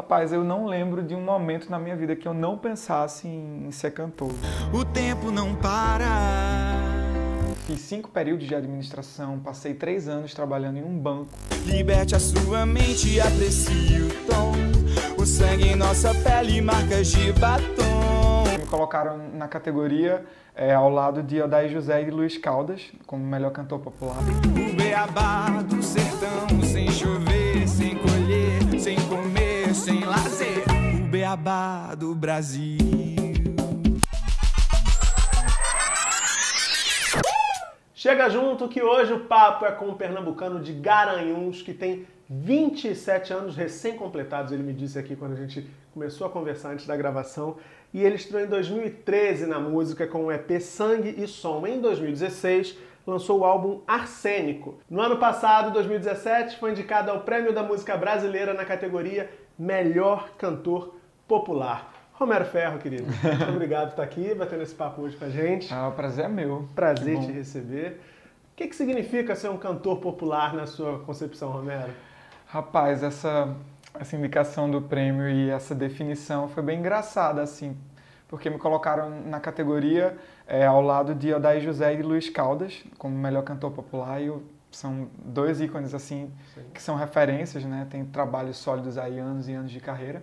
Rapaz, eu não lembro de um momento na minha vida que eu não pensasse em ser cantor. O tempo não para. Fiz cinco períodos de administração, passei três anos trabalhando em um banco. Liberte a sua mente aprecie o tom. O sangue em nossa pele, marcas de batom. Me colocaram na categoria é, ao lado de Odair José e Luiz Caldas, como melhor cantor popular. O beabá do sertão, sem chover, sem lazer. O beabá do Brasil. Chega junto que hoje o papo é com um pernambucano de Garanhuns que tem 27 anos recém-completados, ele me disse aqui quando a gente começou a conversar antes da gravação, e ele estreou em 2013 na música com o EP Sangue e Som. Em 2016, lançou o álbum Arsênico. No ano passado, 2017, foi indicado ao Prêmio da Música Brasileira na categoria Melhor Cantor Popular. Romero Ferro, querido, muito obrigado por estar aqui, batendo esse papo hoje com a gente. Ah, o prazer é meu. Prazer te receber. O que, que significa ser um cantor popular na sua concepção, Romero? Rapaz, essa, essa indicação do prêmio e essa definição foi bem engraçada, assim, porque me colocaram na categoria é, ao lado de Odair José e Luiz Caldas, como melhor cantor popular, e são dois ícones, assim, Sim. que são referências, né? Tem trabalhos sólidos aí, anos e anos de carreira.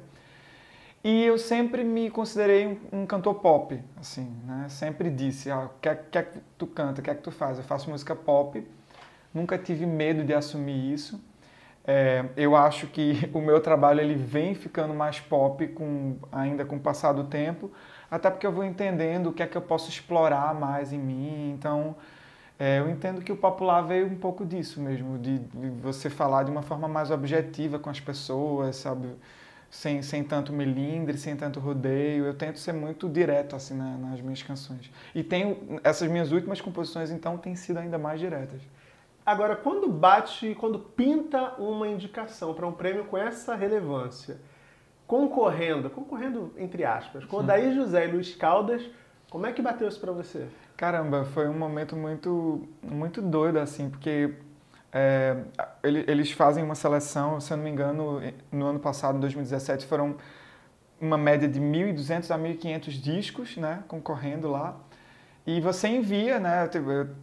E eu sempre me considerei um, um cantor pop, assim, né? Sempre disse, ah, o que, é, que é que tu canta, o que é que tu faz? Eu faço música pop, nunca tive medo de assumir isso. É, eu acho que o meu trabalho ele vem ficando mais pop com, ainda com o passar do tempo, até porque eu vou entendendo o que é que eu posso explorar mais em mim. Então, é, eu entendo que o popular veio um pouco disso mesmo, de, de você falar de uma forma mais objetiva com as pessoas, sabe? sem, sem tanto melindre, sem tanto rodeio. Eu tento ser muito direto assim na, nas minhas canções. E tenho essas minhas últimas composições então têm sido ainda mais diretas. Agora, quando bate, quando pinta uma indicação para um prêmio com essa relevância, concorrendo, concorrendo entre aspas, com Daí José e Luiz Caldas, como é que bateu isso para você? Caramba, foi um momento muito muito doido assim, porque é, eles fazem uma seleção, se eu não me engano, no ano passado, em 2017, foram uma média de 1.200 a 1.500 discos né, concorrendo lá. E você envia, né?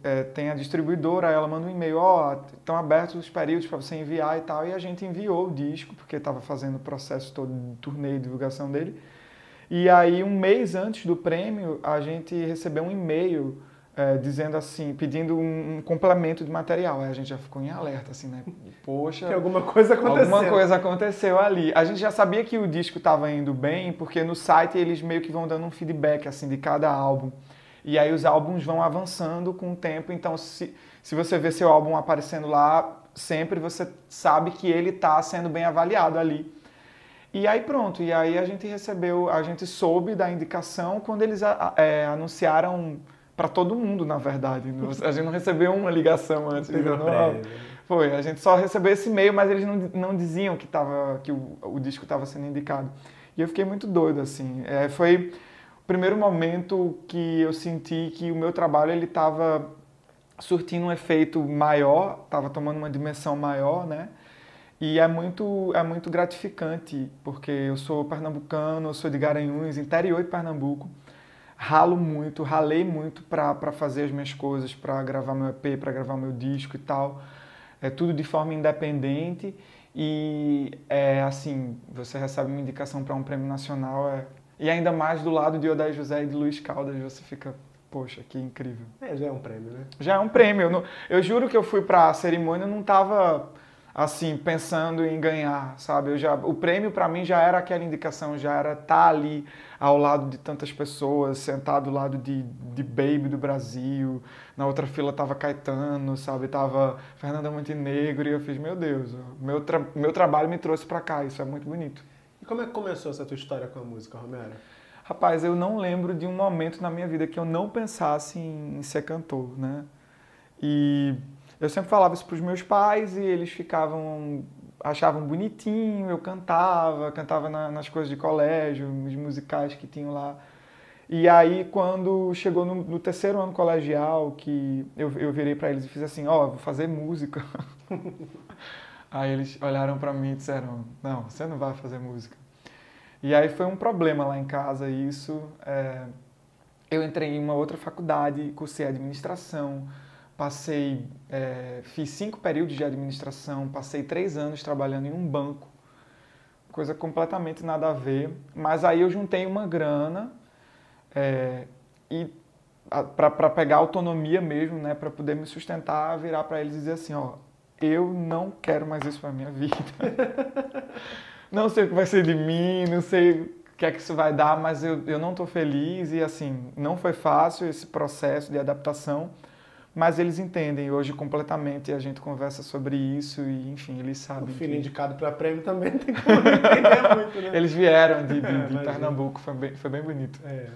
É, tem a distribuidora, ela manda um e-mail, ó, oh, estão abertos os períodos para você enviar e tal. E a gente enviou o disco, porque estava fazendo o processo todo de turnê e divulgação dele. E aí, um mês antes do prêmio, a gente recebeu um e-mail é, dizendo assim, pedindo um, um, complemento de material. Aí a gente já ficou em alerta, assim, né? Poxa. Que alguma coisa aconteceu. Alguma coisa aconteceu ali. A gente já sabia que o disco estava indo bem, porque no site eles meio que vão dando um feedback, assim, de cada álbum. E aí os álbuns vão avançando com o tempo, então se, se você vê seu álbum aparecendo lá, sempre você sabe que ele está sendo bem avaliado ali. E aí pronto, e aí a gente recebeu, a gente soube da indicação quando eles é, anunciaram para todo mundo, na verdade. A gente não recebeu uma ligação antes. Dizendo, oh, foi, a gente só recebeu esse e-mail, mas eles não, não diziam que, tava, que o, o disco estava sendo indicado. E eu fiquei muito doido, assim. É, foi primeiro momento que eu senti que o meu trabalho ele estava surtindo um efeito maior, estava tomando uma dimensão maior, né? E é muito, é muito gratificante, porque eu sou pernambucano, eu sou de Garanhuns, interior de Pernambuco ralo muito, ralei muito para fazer as minhas coisas, para gravar meu EP, para gravar meu disco e tal. É tudo de forma independente e é assim, você recebe uma indicação para um prêmio nacional é, e ainda mais do lado de Odair José e de Luiz Caldas, você fica, poxa, que incrível. É, já é um prêmio, né? Já é um prêmio. Eu, não, eu juro que eu fui para a cerimônia, não tava assim pensando em ganhar, sabe? Eu já, o prêmio para mim já era aquela indicação, já era estar tá ali ao lado de tantas pessoas, sentado ao lado de, de Baby do Brasil, na outra fila tava Caetano, sabe? Tava Fernanda Montenegro e eu fiz, meu Deus, meu, tra meu trabalho me trouxe para cá, isso é muito bonito. E como é que começou essa tua história com a música, Romero? Rapaz, eu não lembro de um momento na minha vida que eu não pensasse em ser cantor, né? E eu sempre falava isso para os meus pais e eles ficavam achavam bonitinho, eu cantava, cantava na, nas coisas de colégio, nos musicais que tinham lá. E aí, quando chegou no, no terceiro ano colegial, que eu, eu virei para eles e fiz assim, ó, oh, vou fazer música. Aí eles olharam para mim e disseram: Não, você não vai fazer música. E aí foi um problema lá em casa isso. É... Eu entrei em uma outra faculdade, cursei administração, passei, é... fiz cinco períodos de administração, passei três anos trabalhando em um banco, coisa completamente nada a ver. Mas aí eu juntei uma grana é... e para pegar autonomia mesmo, né, para poder me sustentar, virar para eles e dizer assim, ó, eu não quero mais isso para minha vida. não sei o que vai ser de mim, não sei o que é que isso vai dar, mas eu, eu não estou feliz e assim, não foi fácil esse processo de adaptação, mas eles entendem hoje completamente, a gente conversa sobre isso e enfim, eles sabem. O filho que... indicado para prêmio também tem como entender muito, né? Eles vieram de, de, é, de Pernambuco, foi bem, foi bem bonito. É.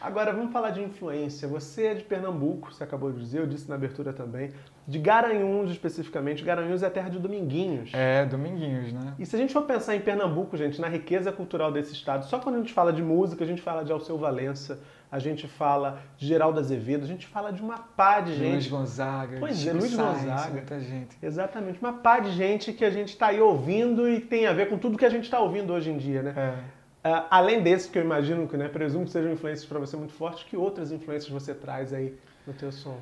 Agora vamos falar de influência. Você é de Pernambuco, você acabou de dizer, eu disse na abertura também. De Garanhuns especificamente. Garanhuns é a terra de Dominguinhos. É, Dominguinhos, né? E se a gente for pensar em Pernambuco, gente, na riqueza cultural desse estado, só quando a gente fala de música, a gente fala de Alceu Valença, a gente fala de Geraldo Azevedo, a gente fala de uma pá de gente. Luiz Gonzaga. Pois é, Luiz Sainz, Gonzaga. Muita gente. Exatamente, uma pá de gente que a gente está aí ouvindo e tem a ver com tudo que a gente está ouvindo hoje em dia, né? É. Uh, além desse, que eu imagino que, né, presumo que sejam influências para você muito fortes, que outras influências você traz aí no teu som?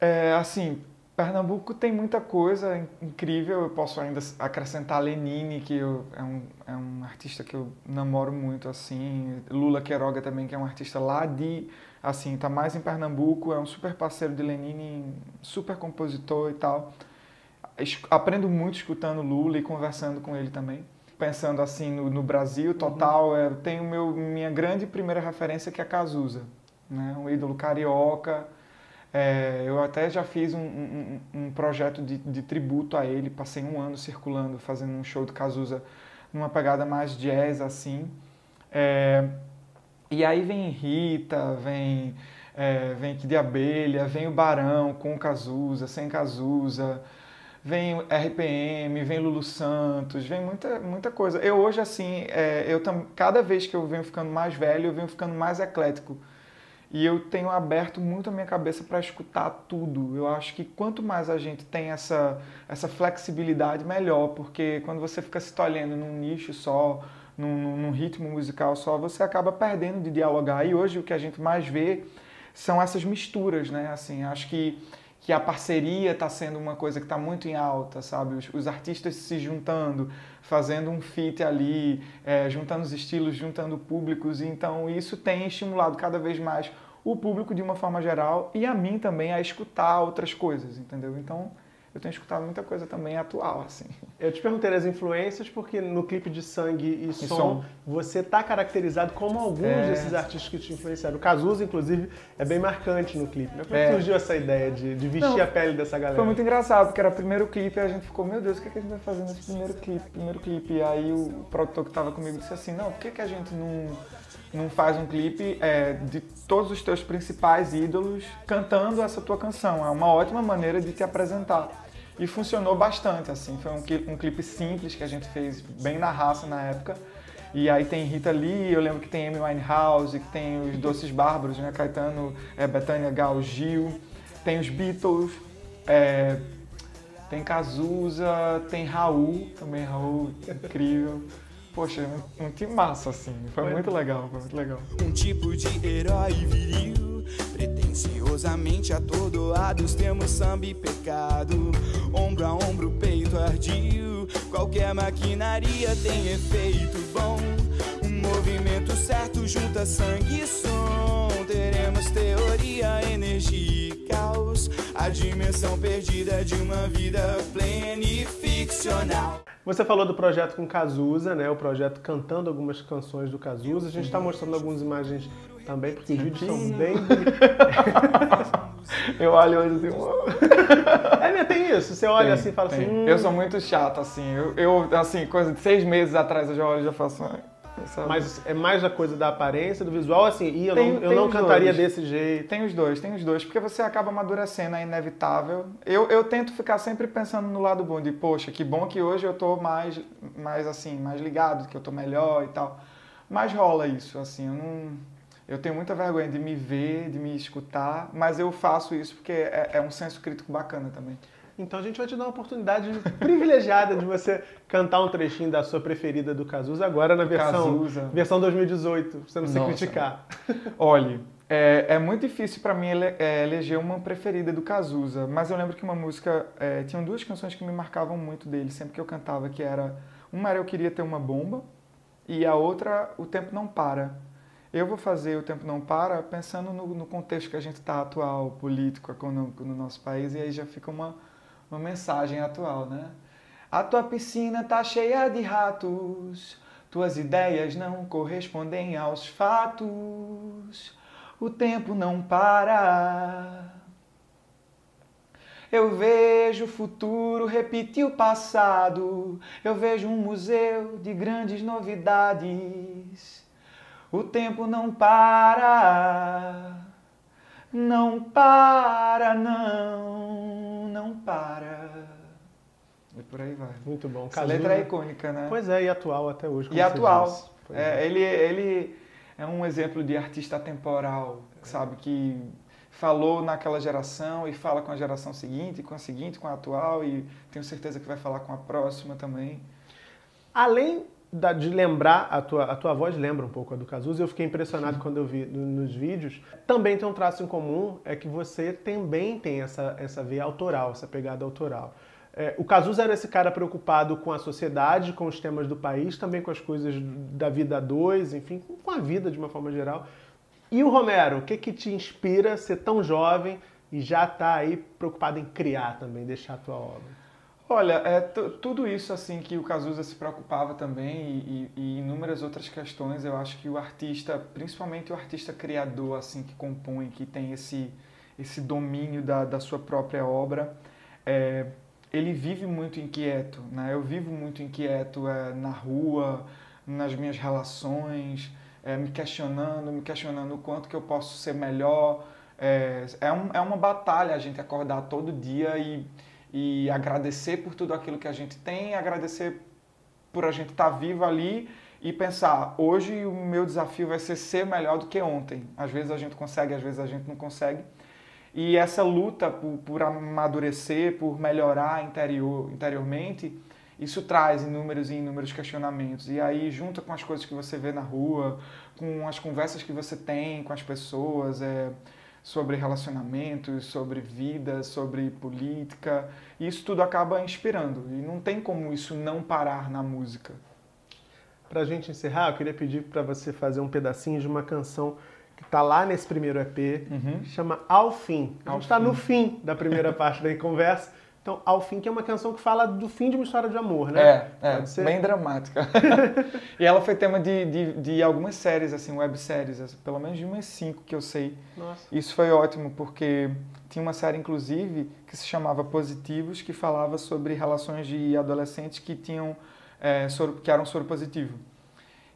É, assim, Pernambuco tem muita coisa incrível. Eu posso ainda acrescentar Lenine, que eu, é, um, é um artista que eu namoro muito, assim. Lula Queiroga também, que é um artista lá de, assim, tá mais em Pernambuco, é um super parceiro de Lenine, super compositor e tal. Aprendo muito escutando Lula e conversando com ele também pensando assim no, no Brasil total, uhum. eu tenho meu, minha grande primeira referência que é Cazuza, né? um ídolo carioca. É, eu até já fiz um, um, um projeto de, de, tributo a ele, passei um ano circulando, fazendo um show de Cazuza numa pegada mais jazz assim. É, e aí vem Rita, vem, é, vem Kid de Abelha, vem o Barão com Cazuza, sem Cazuza vem RPM, vem Lulu Santos, vem muita, muita coisa. Eu hoje, assim, é, eu tam, cada vez que eu venho ficando mais velho, eu venho ficando mais eclético. E eu tenho aberto muito a minha cabeça para escutar tudo. Eu acho que quanto mais a gente tem essa, essa flexibilidade, melhor, porque quando você fica se tolhendo num nicho só, num, num ritmo musical só, você acaba perdendo de dialogar. E hoje o que a gente mais vê são essas misturas, né? Assim, acho que que a parceria está sendo uma coisa que está muito em alta, sabe? Os, os, artistas se juntando, fazendo um fit ali, é, juntando os estilos, juntando públicos. Então isso tem estimulado cada vez mais o público de uma forma geral e a mim também a escutar outras coisas, entendeu? Então eu tenho escutado muita coisa também atual, assim. Eu te perguntei as influências porque no clipe de Sangue e, e Som, som, você tá caracterizado como alguns é... desses artistas que te influenciaram. O Cazuza, inclusive, é bem marcante no clipe. Né? Como é. surgiu essa ideia de, de vestir Não, a pele dessa galera? Foi muito engraçado, porque era o primeiro clipe e a gente ficou, meu Deus, o que, é que a gente vai fazer nesse primeiro clipe? Primeiro clipe. E aí o produtor que estava comigo disse assim, não, por que, que a gente não não faz um clipe é, de todos os teus principais ídolos cantando essa tua canção. É uma ótima maneira de te apresentar. E funcionou bastante, assim. Foi um, um clipe simples que a gente fez bem na raça na época. E aí tem Rita Lee, eu lembro que tem Amy Winehouse, que tem os Doces Bárbaros, né? Caetano, é, Betânia Gal, Gil. Tem os Beatles, é, tem Cazuza, tem Raul, também Raul, incrível. Poxa, um, um time massa, assim. Foi, foi muito legal, foi muito legal. Um tipo de herói viril, pretensiosamente atordoados, temos samba e pecado. Ombro a ombro, peito ardio, qualquer maquinaria tem efeito bom. Um movimento certo junta sangue e som. Teremos teoria, energia e caos. A dimensão perdida de uma vida plena e ficcional. Você falou do projeto com Cazuza, né? O projeto cantando algumas canções do Cazuza. A gente está mostrando algumas imagens também, porque os vídeos são bem. eu olho hoje assim. é, né? Tem isso. Você olha tem, assim e fala tem. assim. Hum... Eu sou muito chato, assim. Eu, eu, assim, coisa de seis meses atrás eu já olho e já faço. Sabe? Mas é mais a coisa da aparência, do visual, assim, e eu tem, não, eu não cantaria dois. desse jeito. Tem os dois, tem os dois, porque você acaba amadurecendo, é inevitável. Eu, eu tento ficar sempre pensando no lado bom, de poxa, que bom que hoje eu tô mais, mais assim, mais ligado, que eu tô melhor e tal. Mas rola isso, assim, eu não... Eu tenho muita vergonha de me ver, de me escutar, mas eu faço isso porque é, é um senso crítico bacana também. Então a gente vai te dar uma oportunidade privilegiada de você cantar um trechinho da sua preferida do Cazuza agora na versão, Cazuza. versão 2018, pra você não se Nossa. criticar. Olha, é, é muito difícil pra mim ele- é, eleger uma preferida do Cazuza, mas eu lembro que uma música. É, tinham duas canções que me marcavam muito dele, sempre que eu cantava, que era. Uma era Eu Queria Ter Uma Bomba, e a outra, O Tempo Não Para. Eu vou fazer O Tempo Não Para pensando no, no contexto que a gente está atual, político, econômico no nosso país, e aí já fica uma, uma mensagem atual, né? A tua piscina tá cheia de ratos, tuas ideias não correspondem aos fatos, o tempo não para. Eu vejo o futuro repetir o passado, eu vejo um museu de grandes novidades. O tempo não para, não para, não, não para. E por aí vai. Muito bom. Essa Cazuza- letra é icônica, né? Pois é, e atual até hoje. E atual. Pois É, ele, ele é um exemplo de artista atemporal, sabe? Que falou naquela geração e fala com a geração seguinte, com a seguinte, com a atual e tenho certeza que vai falar com a próxima também. Além da- de lembrar, a tua, a tua voz lembra um pouco a do Cazuza, eu fiquei impressionado quando eu vi no- nos vídeos. Também tem um traço em comum, é que você também tem essa, essa veia autoral, essa pegada autoral. É, o Cazuza era esse cara preocupado com a sociedade, com os temas do país, também com as coisas da vida a dois, enfim, com a vida de uma forma geral. E o Romero, o que que te inspira a ser tão jovem e já tá aí preocupado em criar também, deixar a tua obra? Olha, é tu- tudo isso assim que o Cazuza se preocupava também e, e- e inúmeras outras questões, eu acho que o artista, principalmente o artista criador assim que compõe, que tem esse esse domínio da, da sua própria obra, é, ele vive muito inquieto, né? Eu vivo muito inquieto é, na rua, nas minhas relações, é, me questionando, me questionando o quanto que eu posso ser melhor. É, é, um, é uma batalha a gente acordar todo dia e, e agradecer por tudo aquilo que a gente tem, agradecer por a gente estar vivo ali e pensar, hoje o meu desafio vai ser ser melhor do que ontem. Às vezes a gente consegue, às vezes a gente não consegue. E essa luta por, por amadurecer, por melhorar interior, interiormente, isso traz inúmeros e inúmeros questionamentos. E aí, junto com as coisas que você vê na rua, com as conversas que você tem com as pessoas, é, sobre relacionamentos, sobre vida, sobre política, isso tudo acaba inspirando. E não tem como isso não parar na música. Pra gente encerrar, eu queria pedir pra você fazer um pedacinho de uma canção que tá lá nesse primeiro EP, Uhum. que chama Ao Fim. A gente tá Fim. no fim da primeira parte da conversa. Então, Ao Fim, que é uma canção que fala do fim de uma história de amor, né? É, é bem dramática. e ela foi tema de, de, de algumas séries, assim, webséries, pelo menos de umas cinco que eu sei. Nossa. Isso foi ótimo, porque tinha uma série, inclusive, que se chamava Positivos, que falava sobre relações de adolescentes que tinham é, soro, que eram soro positivo.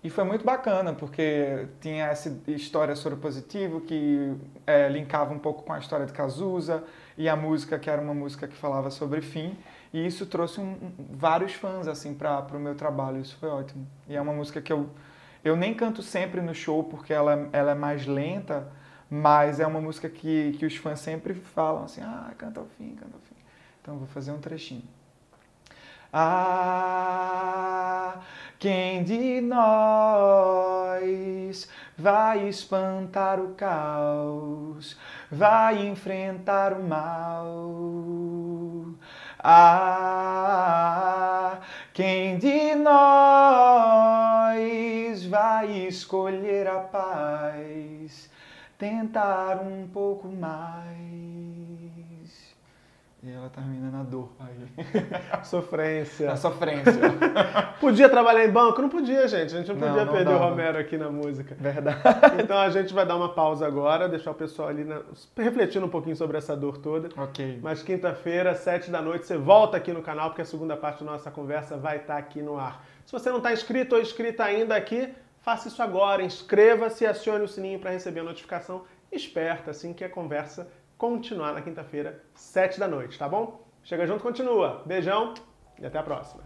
E foi muito bacana, porque tinha essa história soro positivo que é, linkava um pouco com a história de Cazuza e a música que era uma música que falava sobre fim. E isso trouxe um- vários fãs assim para o meu trabalho. Isso foi ótimo. E é uma música que eu eu nem canto sempre no show porque ela, ela é mais lenta, mas é uma música que, que os fãs sempre falam assim, ah, canta ao fim, canta ao fim. Então vou fazer um trechinho. Ah, quem de nós vai espantar o caos, vai enfrentar o mal? Ah, quem de nós vai escolher a paz, tentar um pouco mais? E ela termina na dor aí. Sofrência. Na sofrência. Podia trabalhar em banco? Não podia, gente. A gente não Não, podia não perder o dava. Romero aqui na música. Verdade. Então a gente vai dar uma pausa agora, deixar o pessoal ali na- refletindo um pouquinho sobre essa dor toda. Ok. Mas quinta-feira, sete da noite, você volta aqui no canal, porque a segunda parte da nossa conversa vai estar aqui no ar. Se você não está inscrito ou inscrita ainda aqui, faça isso agora, inscreva-se e acione o sininho para receber a notificação esperta, assim que a conversa continuar na quinta-feira, sete da noite, tá bom? Chega junto, continua. Beijão e até a próxima.